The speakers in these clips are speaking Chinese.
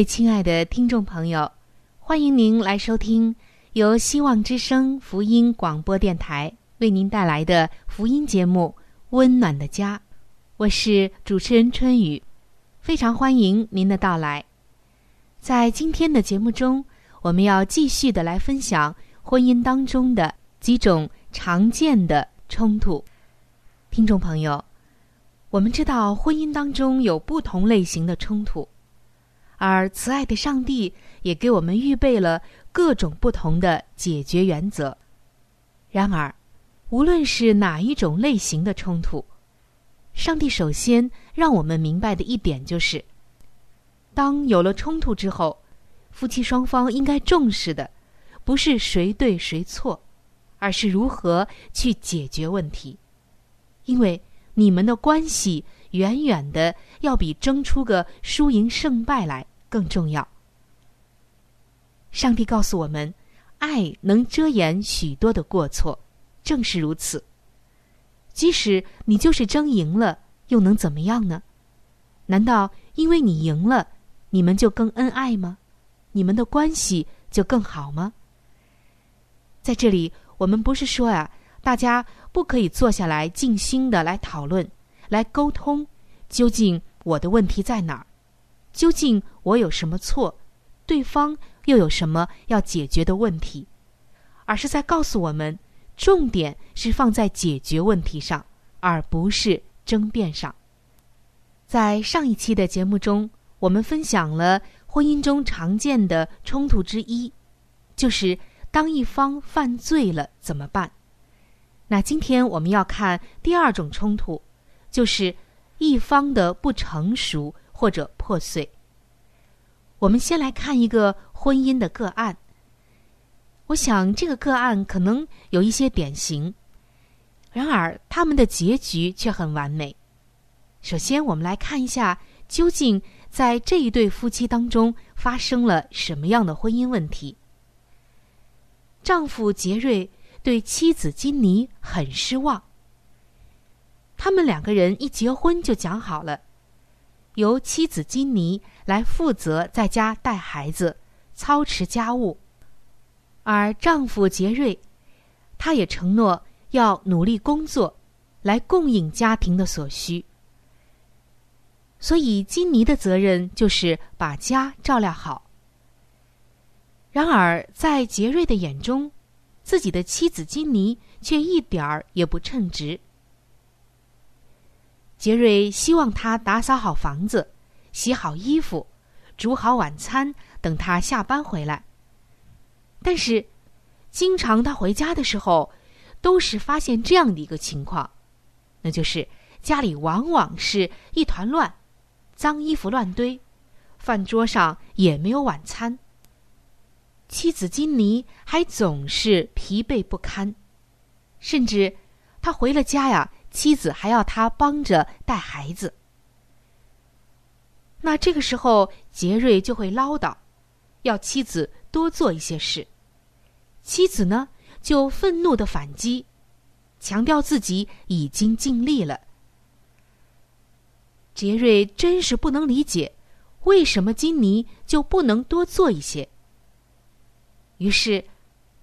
位亲爱的听众朋友，欢迎您来收听由希望之声福音广播电台为您带来的福音节目《温暖的家》，我是主持人春雨，非常欢迎您的到来。在今天的节目中，我们要继续的来分享婚姻当中的几种常见的冲突。听众朋友，我们知道婚姻当中有不同类型的冲突。而慈爱的上帝也给我们预备了各种不同的解决原则。然而，无论是哪一种类型的冲突，上帝首先让我们明白的一点就是：当有了冲突之后，夫妻双方应该重视的不是谁对谁错，而是如何去解决问题。因为你们的关系远远的要比争出个输赢胜败来。更重要。上帝告诉我们，爱能遮掩许多的过错，正是如此。即使你就是争赢了，又能怎么样呢？难道因为你赢了，你们就更恩爱吗？你们的关系就更好吗？在这里，我们不是说呀，大家不可以坐下来静心的来讨论、来沟通，究竟我的问题在哪儿？究竟我有什么错，对方又有什么要解决的问题，而是在告诉我们，重点是放在解决问题上，而不是争辩上。在上一期的节目中，我们分享了婚姻中常见的冲突之一，就是当一方犯罪了怎么办？那今天我们要看第二种冲突，就是一方的不成熟。或者破碎。我们先来看一个婚姻的个案。我想这个个案可能有一些典型，然而他们的结局却很完美。首先，我们来看一下究竟在这一对夫妻当中发生了什么样的婚姻问题。丈夫杰瑞对妻子金妮很失望。他们两个人一结婚就讲好了。由妻子金妮来负责在家带孩子、操持家务，而丈夫杰瑞，他也承诺要努力工作，来供应家庭的所需。所以金妮的责任就是把家照料好。然而在杰瑞的眼中，自己的妻子金妮却一点儿也不称职。杰瑞希望他打扫好房子，洗好衣服，煮好晚餐，等他下班回来。但是，经常他回家的时候，都是发现这样的一个情况，那就是家里往往是一团乱，脏衣服乱堆，饭桌上也没有晚餐。妻子金妮还总是疲惫不堪，甚至他回了家呀。妻子还要他帮着带孩子。那这个时候杰瑞就会唠叨，要妻子多做一些事。妻子呢就愤怒的反击，强调自己已经尽力了。杰瑞真是不能理解，为什么金妮就不能多做一些。于是，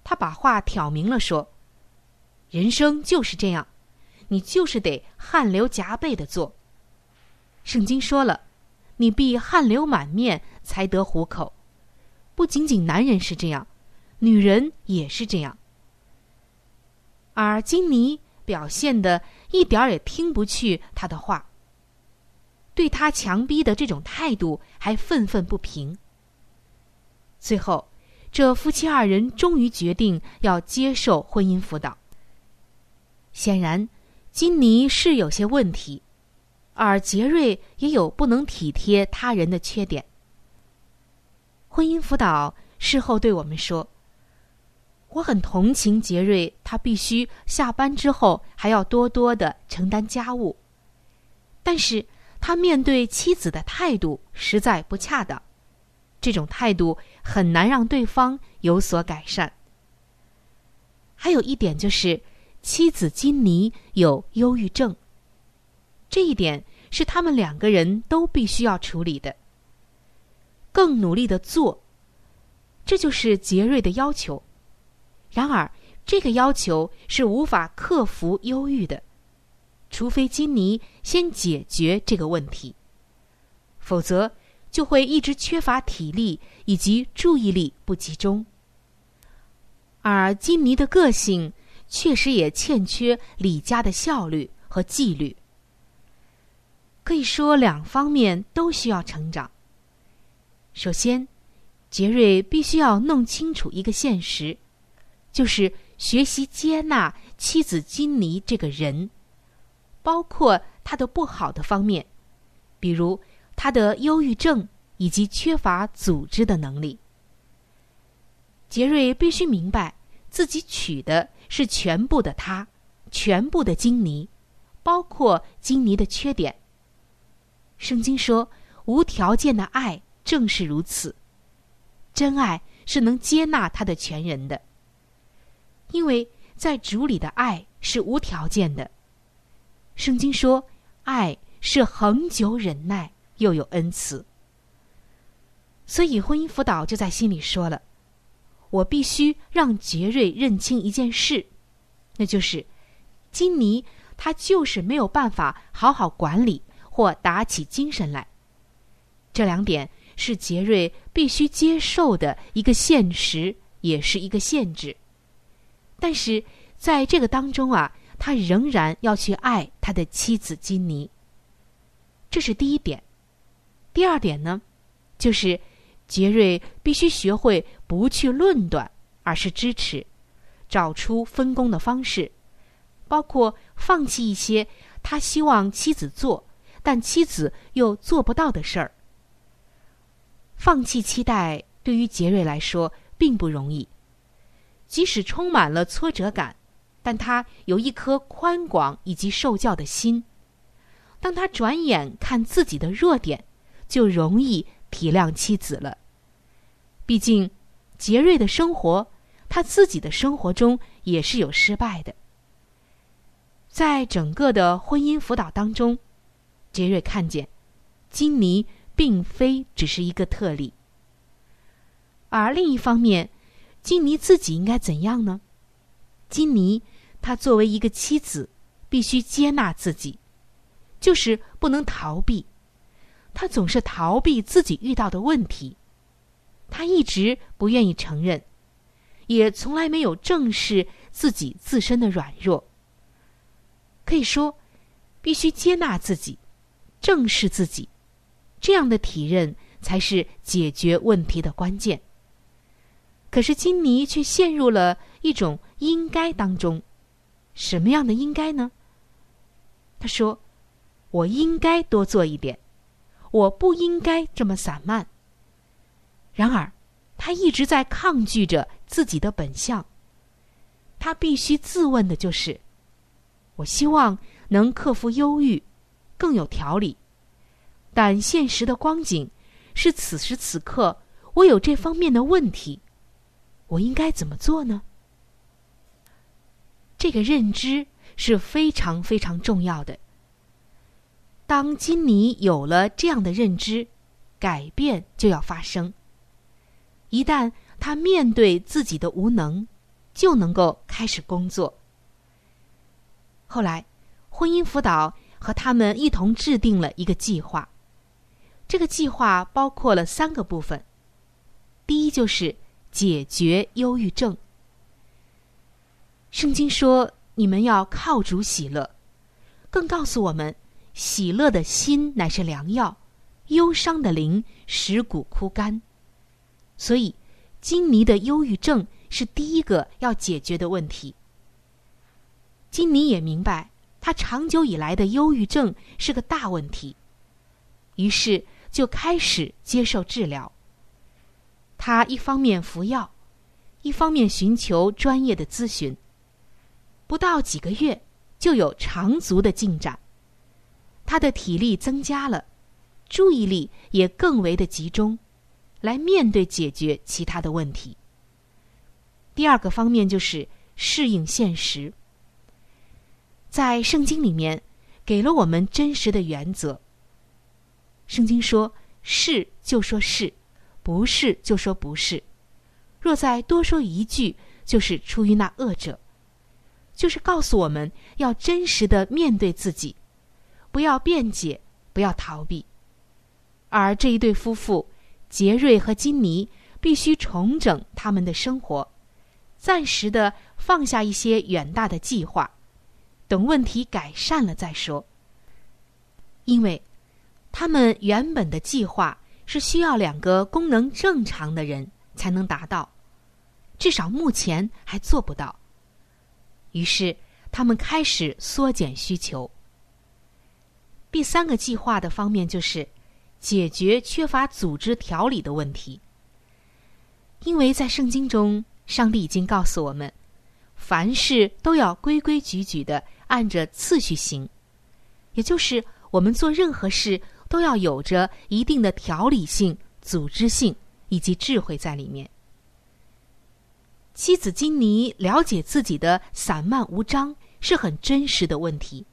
他把话挑明了说：“人生就是这样，你就是得汗流浃背的做。圣经说了，你必汗流满面才得糊口。不仅仅男人是这样，女人也是这样。而金妮表现的一点儿也听不去他的话。”对他强逼的这种态度还愤愤不平。最后，这夫妻二人终于决定要接受婚姻辅导。显然，金妮是有些问题，而杰瑞也有不能体贴他人的缺点。婚姻辅导事后对我们说：“我很同情杰瑞，他必须下班之后还要多多的承担家务，但是。”他面对妻子的态度实在不恰当，这种态度很难让对方有所改善。还有一点就是，妻子金妮有忧郁症，这一点是他们两个人都必须要处理的。更努力的做，这就是杰瑞的要求。然而，这个要求是无法克服忧郁的。除非金妮先解决这个问题，否则就会一直缺乏体力以及注意力不集中。而金妮的个性确实也欠缺李家的效率和纪律。可以说，两方面都需要成长。首先，杰瑞必须要弄清楚一个现实，就是学习接纳妻子金妮这个人。包括他的不好的方面，比如他的忧郁症以及缺乏组织的能力。杰瑞必须明白，自己娶的是全部的他，全部的金妮，包括金妮的缺点。圣经说，无条件的爱正是如此，真爱是能接纳他的全人的，因为在主里的爱是无条件的。圣经说：“爱是恒久忍耐，又有恩慈。”所以婚姻辅导就在心里说了：“我必须让杰瑞认清一件事，那就是金妮她就是没有办法好好管理或打起精神来。这两点是杰瑞必须接受的一个现实，也是一个限制。但是在这个当中啊。”他仍然要去爱他的妻子金妮。这是第一点。第二点呢，就是杰瑞必须学会不去论断，而是支持，找出分工的方式，包括放弃一些他希望妻子做，但妻子又做不到的事儿。放弃期待对于杰瑞来说并不容易，即使充满了挫折感。但他有一颗宽广以及受教的心，当他转眼看自己的弱点，就容易体谅妻子了。毕竟，杰瑞的生活，他自己的生活中也是有失败的。在整个的婚姻辅导当中，杰瑞看见，金妮并非只是一个特例。而另一方面，金妮自己应该怎样呢？金妮。她作为一个妻子，必须接纳自己，就是不能逃避。他总是逃避自己遇到的问题，他一直不愿意承认，也从来没有正视自己自身的软弱。可以说，必须接纳自己，正视自己，这样的体认才是解决问题的关键。可是金妮却陷入了一种应该当中。什么样的应该呢？他说：“我应该多做一点，我不应该这么散漫。”然而，他一直在抗拒着自己的本相。他必须自问的就是：我希望能克服忧郁，更有条理。但现实的光景是，此时此刻我有这方面的问题，我应该怎么做呢？这个认知是非常非常重要的。当金尼有了这样的认知，改变就要发生。一旦他面对自己的无能，就能够开始工作。后来，婚姻辅导和他们一同制定了一个计划。这个计划包括了三个部分。第一，就是解决忧郁症。圣经说：“你们要靠主喜乐。”更告诉我们。喜乐的心乃是良药，忧伤的灵使骨枯干。所以，金尼的忧郁症是第一个要解决的问题。金尼也明白，他长久以来的忧郁症是个大问题，于是就开始接受治疗。他一方面服药，一方面寻求专业的咨询。不到几个月，就有长足的进展。他的体力增加了，注意力也更为的集中，来面对解决其他的问题。第二个方面就是适应现实。在圣经里面，给了我们真实的原则。圣经说：“是就说是，不是就说不是。若再多说一句，就是出于那恶者。”就是告诉我们要真实的面对自己。不要辩解，不要逃避。而这一对夫妇，杰瑞和金妮，必须重整他们的生活，暂时的放下一些远大的计划，等问题改善了再说。因为，他们原本的计划是需要两个功能正常的人才能达到，至少目前还做不到。于是，他们开始缩减需求。第三个计划的方面就是解决缺乏组织条理的问题。因为在圣经中，上帝已经告诉我们，凡事都要规规矩矩的按着次序行，也就是我们做任何事都要有着一定的条理性、组织性以及智慧在里面。妻子金妮了解自己的散漫无章是很真实的问题。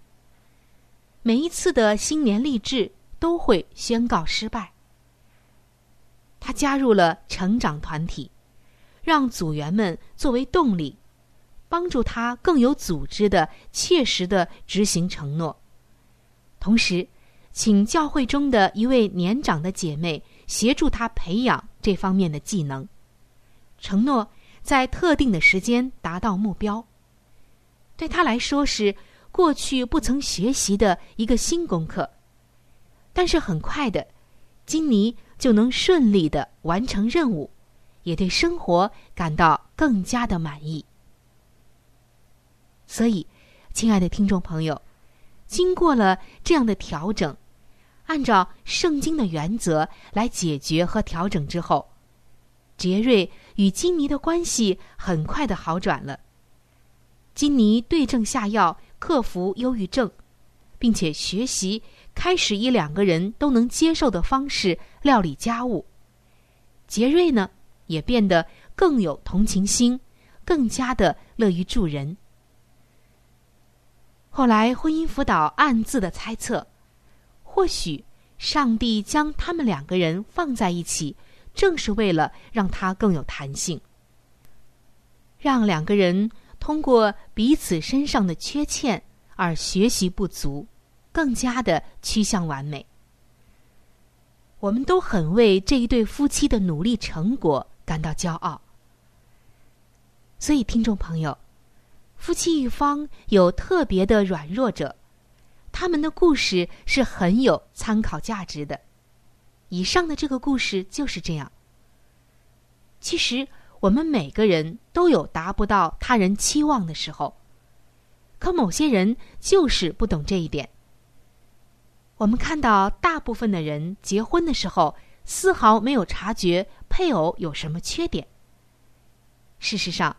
每一次的新年励志都会宣告失败。他加入了成长团体，让组员们作为动力，帮助他更有组织的、切实的执行承诺。同时，请教会中的一位年长的姐妹协助他培养这方面的技能，承诺在特定的时间达到目标。对他来说是。过去不曾学习的一个新功课，但是很快的，金妮就能顺利的完成任务，也对生活感到更加的满意。所以，亲爱的听众朋友，经过了这样的调整，按照圣经的原则来解决和调整之后，杰瑞与金妮的关系很快的好转了。金妮对症下药。克服忧郁症，并且学习开始以两个人都能接受的方式料理家务。杰瑞呢，也变得更有同情心，更加的乐于助人。后来，婚姻辅导暗自的猜测，或许上帝将他们两个人放在一起，正是为了让他更有弹性，让两个人。通过彼此身上的缺欠而学习不足，更加的趋向完美。我们都很为这一对夫妻的努力成果感到骄傲。所以，听众朋友，夫妻一方有特别的软弱者，他们的故事是很有参考价值的。以上的这个故事就是这样。其实。我们每个人都有达不到他人期望的时候，可某些人就是不懂这一点。我们看到大部分的人结婚的时候，丝毫没有察觉配偶有什么缺点。事实上，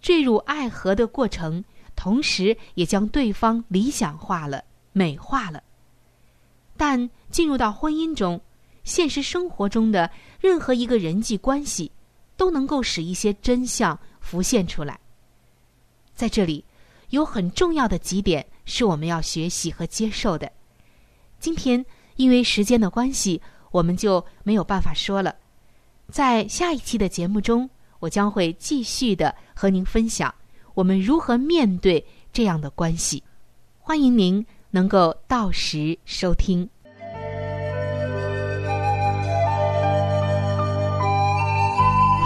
坠入爱河的过程，同时也将对方理想化了、美化了。但进入到婚姻中，现实生活中的任何一个人际关系，都能够使一些真相浮现出来。在这里，有很重要的几点是我们要学习和接受的。今天因为时间的关系，我们就没有办法说了。在下一期的节目中，我将会继续的和您分享我们如何面对这样的关系。欢迎您能够到时收听。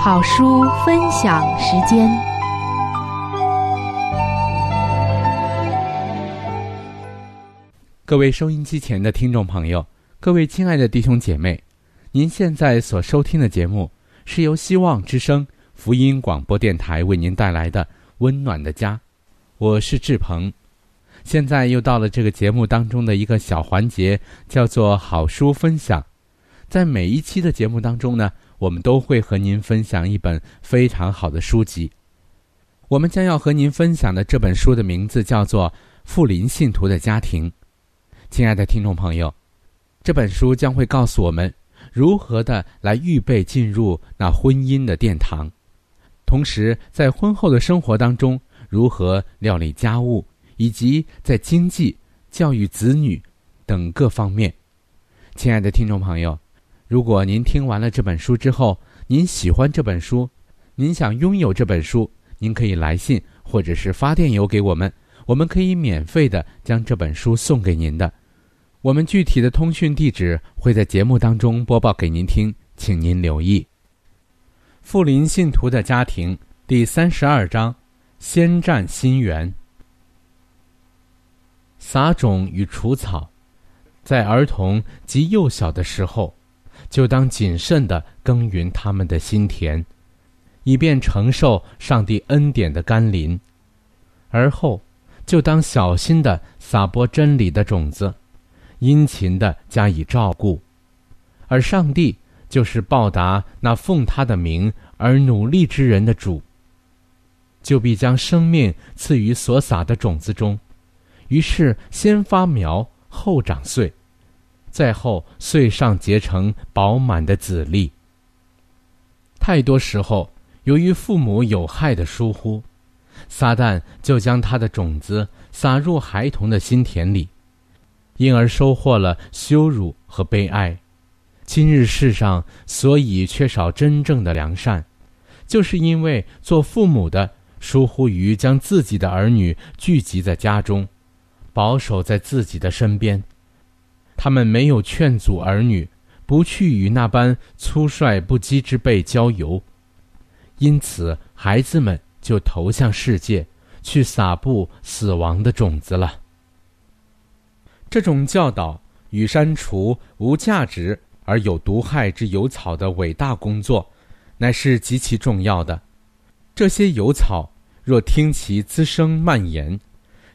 好书分享时间。各位收音机前的听众朋友，各位亲爱的弟兄姐妹，您现在所收听的节目是由希望之声福音广播电台为您带来的《温暖的家》，我是志鹏。现在又到了这个节目当中的一个小环节，叫做好书分享。在每一期的节目当中呢，我们都会和您分享一本非常好的书籍。我们将要和您分享的这本书的名字叫做《富林信徒的家庭》。亲爱的听众朋友，这本书将会告诉我们如何的来预备进入那婚姻的殿堂，同时在婚后的生活当中如何料理家务，以及在经济、教育子女等各方面。亲爱的听众朋友，如果您听完了这本书之后，您喜欢这本书，您想拥有这本书，您可以来信或者是发电邮给我们，我们可以免费的将这本书送给您的。我们具体的通讯地址会在节目当中播报给您听，请您留意。富林信徒的家庭第三十二章：先占心源。撒种与除草，在儿童及幼小的时候，就当谨慎的耕耘他们的心田，以便承受上帝恩典的甘霖；而后，就当小心的撒播真理的种子。殷勤的加以照顾，而上帝就是报答那奉他的名而努力之人的主，就必将生命赐予所撒的种子中，于是先发苗，后长穗，再后穗上结成饱满的籽粒。太多时候，由于父母有害的疏忽，撒旦就将他的种子撒入孩童的心田里。因而收获了羞辱和悲哀。今日世上所以缺少真正的良善，就是因为做父母的疏忽于将自己的儿女聚集在家中，保守在自己的身边。他们没有劝阻儿女不去与那般粗率不羁之辈交游，因此孩子们就投向世界，去撒布死亡的种子了。这种教导与删除无价值而有毒害之油草的伟大工作，乃是极其重要的。这些油草若听其滋生蔓延，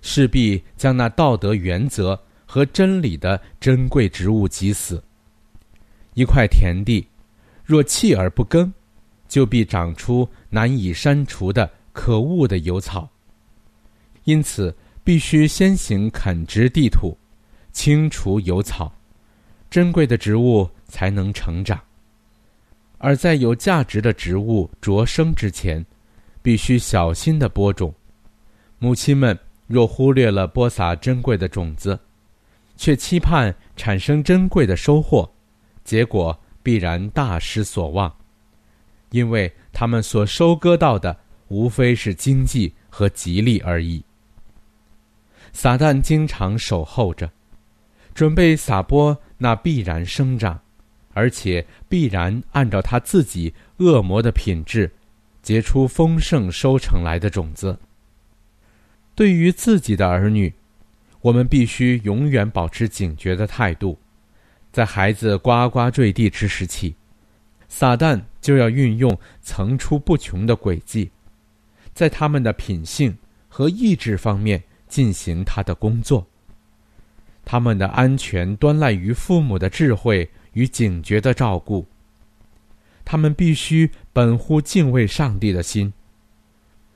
势必将那道德原则和真理的珍贵植物即死。一块田地若弃而不耕，就必长出难以删除的可恶的油草。因此，必须先行垦植地土。清除油草，珍贵的植物才能成长。而在有价值的植物着生之前，必须小心的播种。母亲们若忽略了播撒珍贵的种子，却期盼产生珍贵的收获，结果必然大失所望，因为他们所收割到的无非是经济和吉利而已。撒旦经常守候着。准备撒播那必然生长，而且必然按照他自己恶魔的品质，结出丰盛收成来的种子。对于自己的儿女，我们必须永远保持警觉的态度。在孩子呱呱坠地之时起，撒旦就要运用层出不穷的诡计，在他们的品性和意志方面进行他的工作。他们的安全端赖于父母的智慧与警觉的照顾。他们必须本乎敬畏上帝的心，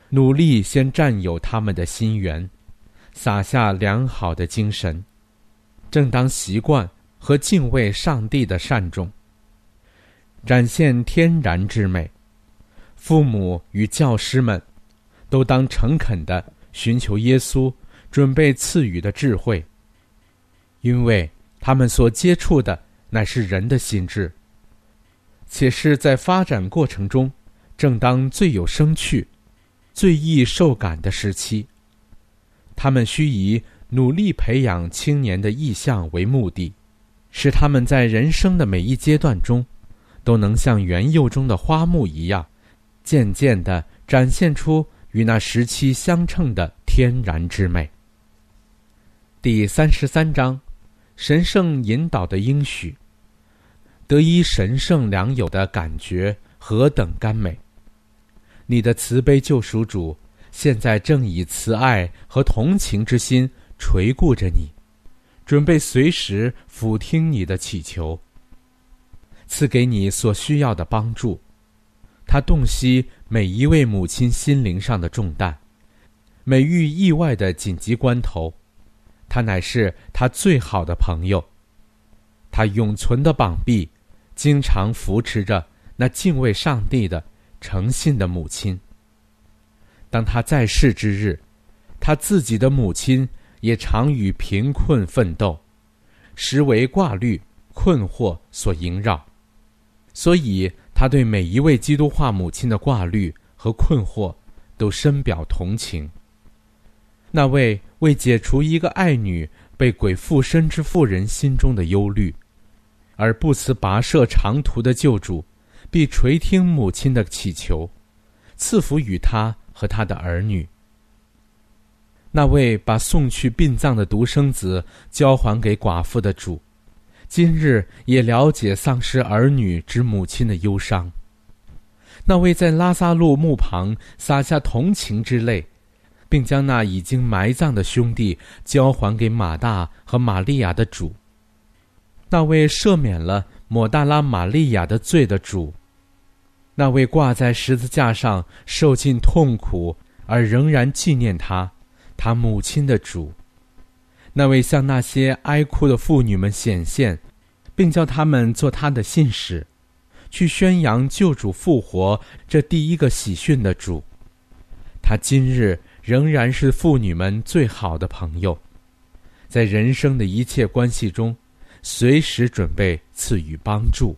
努力先占有他们的心源，撒下良好的精神，正当习惯和敬畏上帝的善终，展现天然之美。父母与教师们都当诚恳的寻求耶稣准备赐予的智慧，因为他们所接触的乃是人的心智，且是在发展过程中正当最有生趣、最易受感的时期。他们需以努力培养青年的意向为目的。使他们在人生的每一阶段中，都能像园柚中的花木一样，渐渐地展现出与那时期相称的天然之美。第三十三章，神圣引导的应许，得一神圣良友的感觉何等甘美！你的慈悲救赎主，现在正以慈爱和同情之心垂顾着你。准备随时俯听你的祈求，赐给你所需要的帮助。他洞悉每一位母亲心灵上的重担，每遇意外的紧急关头，他乃是他最好的朋友。他永存的膀臂，经常扶持着那敬畏上帝的诚信的母亲。当他在世之日，他自己的母亲。也常与贫困奋斗，实为挂虑、困惑所萦绕，所以他对每一位基督化母亲的挂虑和困惑，都深表同情。那位为解除一个爱女被鬼附身之妇人心中的忧虑，而不辞跋涉长途的救主，必垂听母亲的祈求，赐福与他和他的儿女。那位把送去殡葬的独生子交还给寡妇的主，今日也了解丧失儿女之母亲的忧伤。那位在拉萨路墓旁洒下同情之泪，并将那已经埋葬的兄弟交还给马大和玛利亚的主，那位赦免了抹大拉玛利亚的罪的主，那位挂在十字架上受尽痛苦而仍然纪念他。他母亲的主，那位向那些哀哭的妇女们显现，并叫他们做他的信使，去宣扬救主复活这第一个喜讯的主，他今日仍然是妇女们最好的朋友，在人生的一切关系中，随时准备赐予帮助。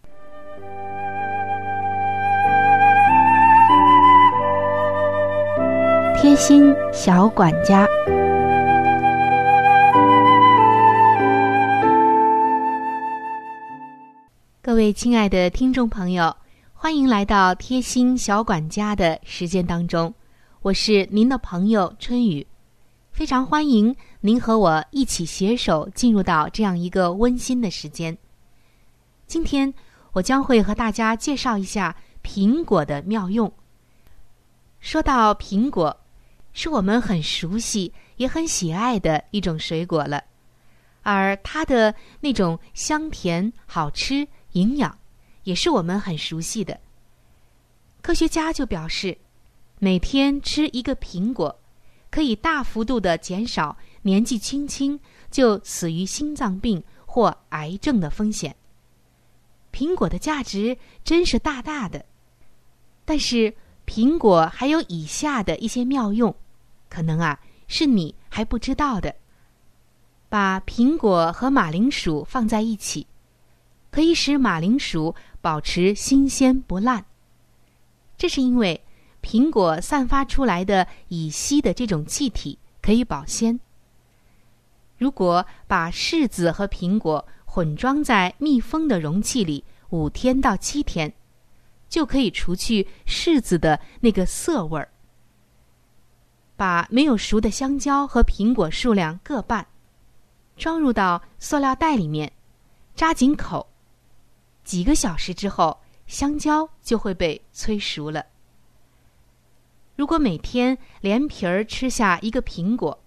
贴心小管家，各位亲爱的听众朋友，欢迎来到贴心小管家的时间当中，我是您的朋友春雨，非常欢迎您和我一起携手进入到这样一个温馨的时间。今天我将会和大家介绍一下苹果的妙用。说到苹果。是我们很熟悉也很喜爱的一种水果了，而它的那种香甜、好吃、营养，也是我们很熟悉的。科学家就表示，每天吃一个苹果，可以大幅度的减少年纪轻轻就死于心脏病或癌症的风险。苹果的价值真是大大的，但是。苹果还有以下的一些妙用，可能啊是你还不知道的。把苹果和马铃薯放在一起，可以使马铃薯保持新鲜不烂。这是因为苹果散发出来的乙烯的这种气体可以保鲜。如果把柿子和苹果混装在密封的容器里五天到七天，就可以除去柿子的那个涩味儿。把没有熟的香蕉和苹果数量各半，装入到塑料袋里面，扎紧口。几个小时之后，香蕉就会被催熟了。如果每天连皮儿吃下一个苹果，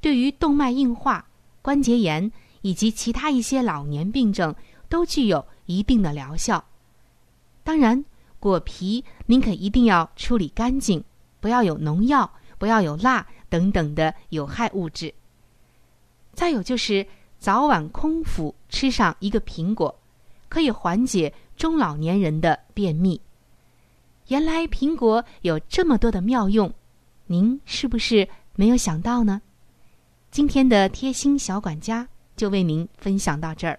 对于动脉硬化、关节炎以及其他一些老年病症都具有一定的疗效。当然，果皮您可一定要处理干净，不要有农药。不要有蜡等等的有害物质。再有就是早晚空腹吃上一个苹果，可以缓解中老年人的便秘。原来苹果有这么多的妙用，您是不是没有想到呢？今天的贴心小管家就为您分享到这儿。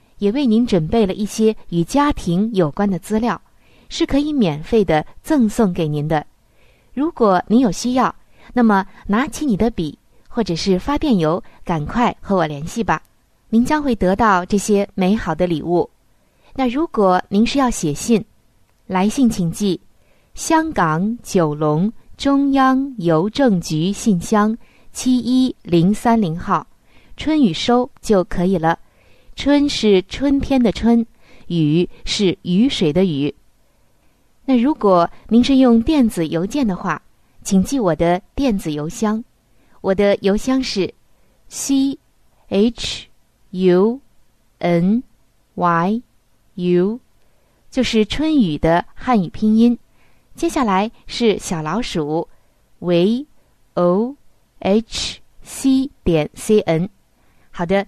也为您准备了一些与家庭有关的资料，是可以免费的赠送给您的。如果您有需要，那么拿起你的笔或者是发电邮，赶快和我联系吧。您将会得到这些美好的礼物。那如果您是要写信，来信请寄香港九龙中央邮政局信箱七一零三零号，春雨收就可以了。春是春天的春，雨是雨水的雨。那如果您是用电子邮件的话，请记我的电子邮箱，我的邮箱是 c h u n y u，就是春雨的汉语拼音。接下来是小老鼠 v o h c 点 c n。好的。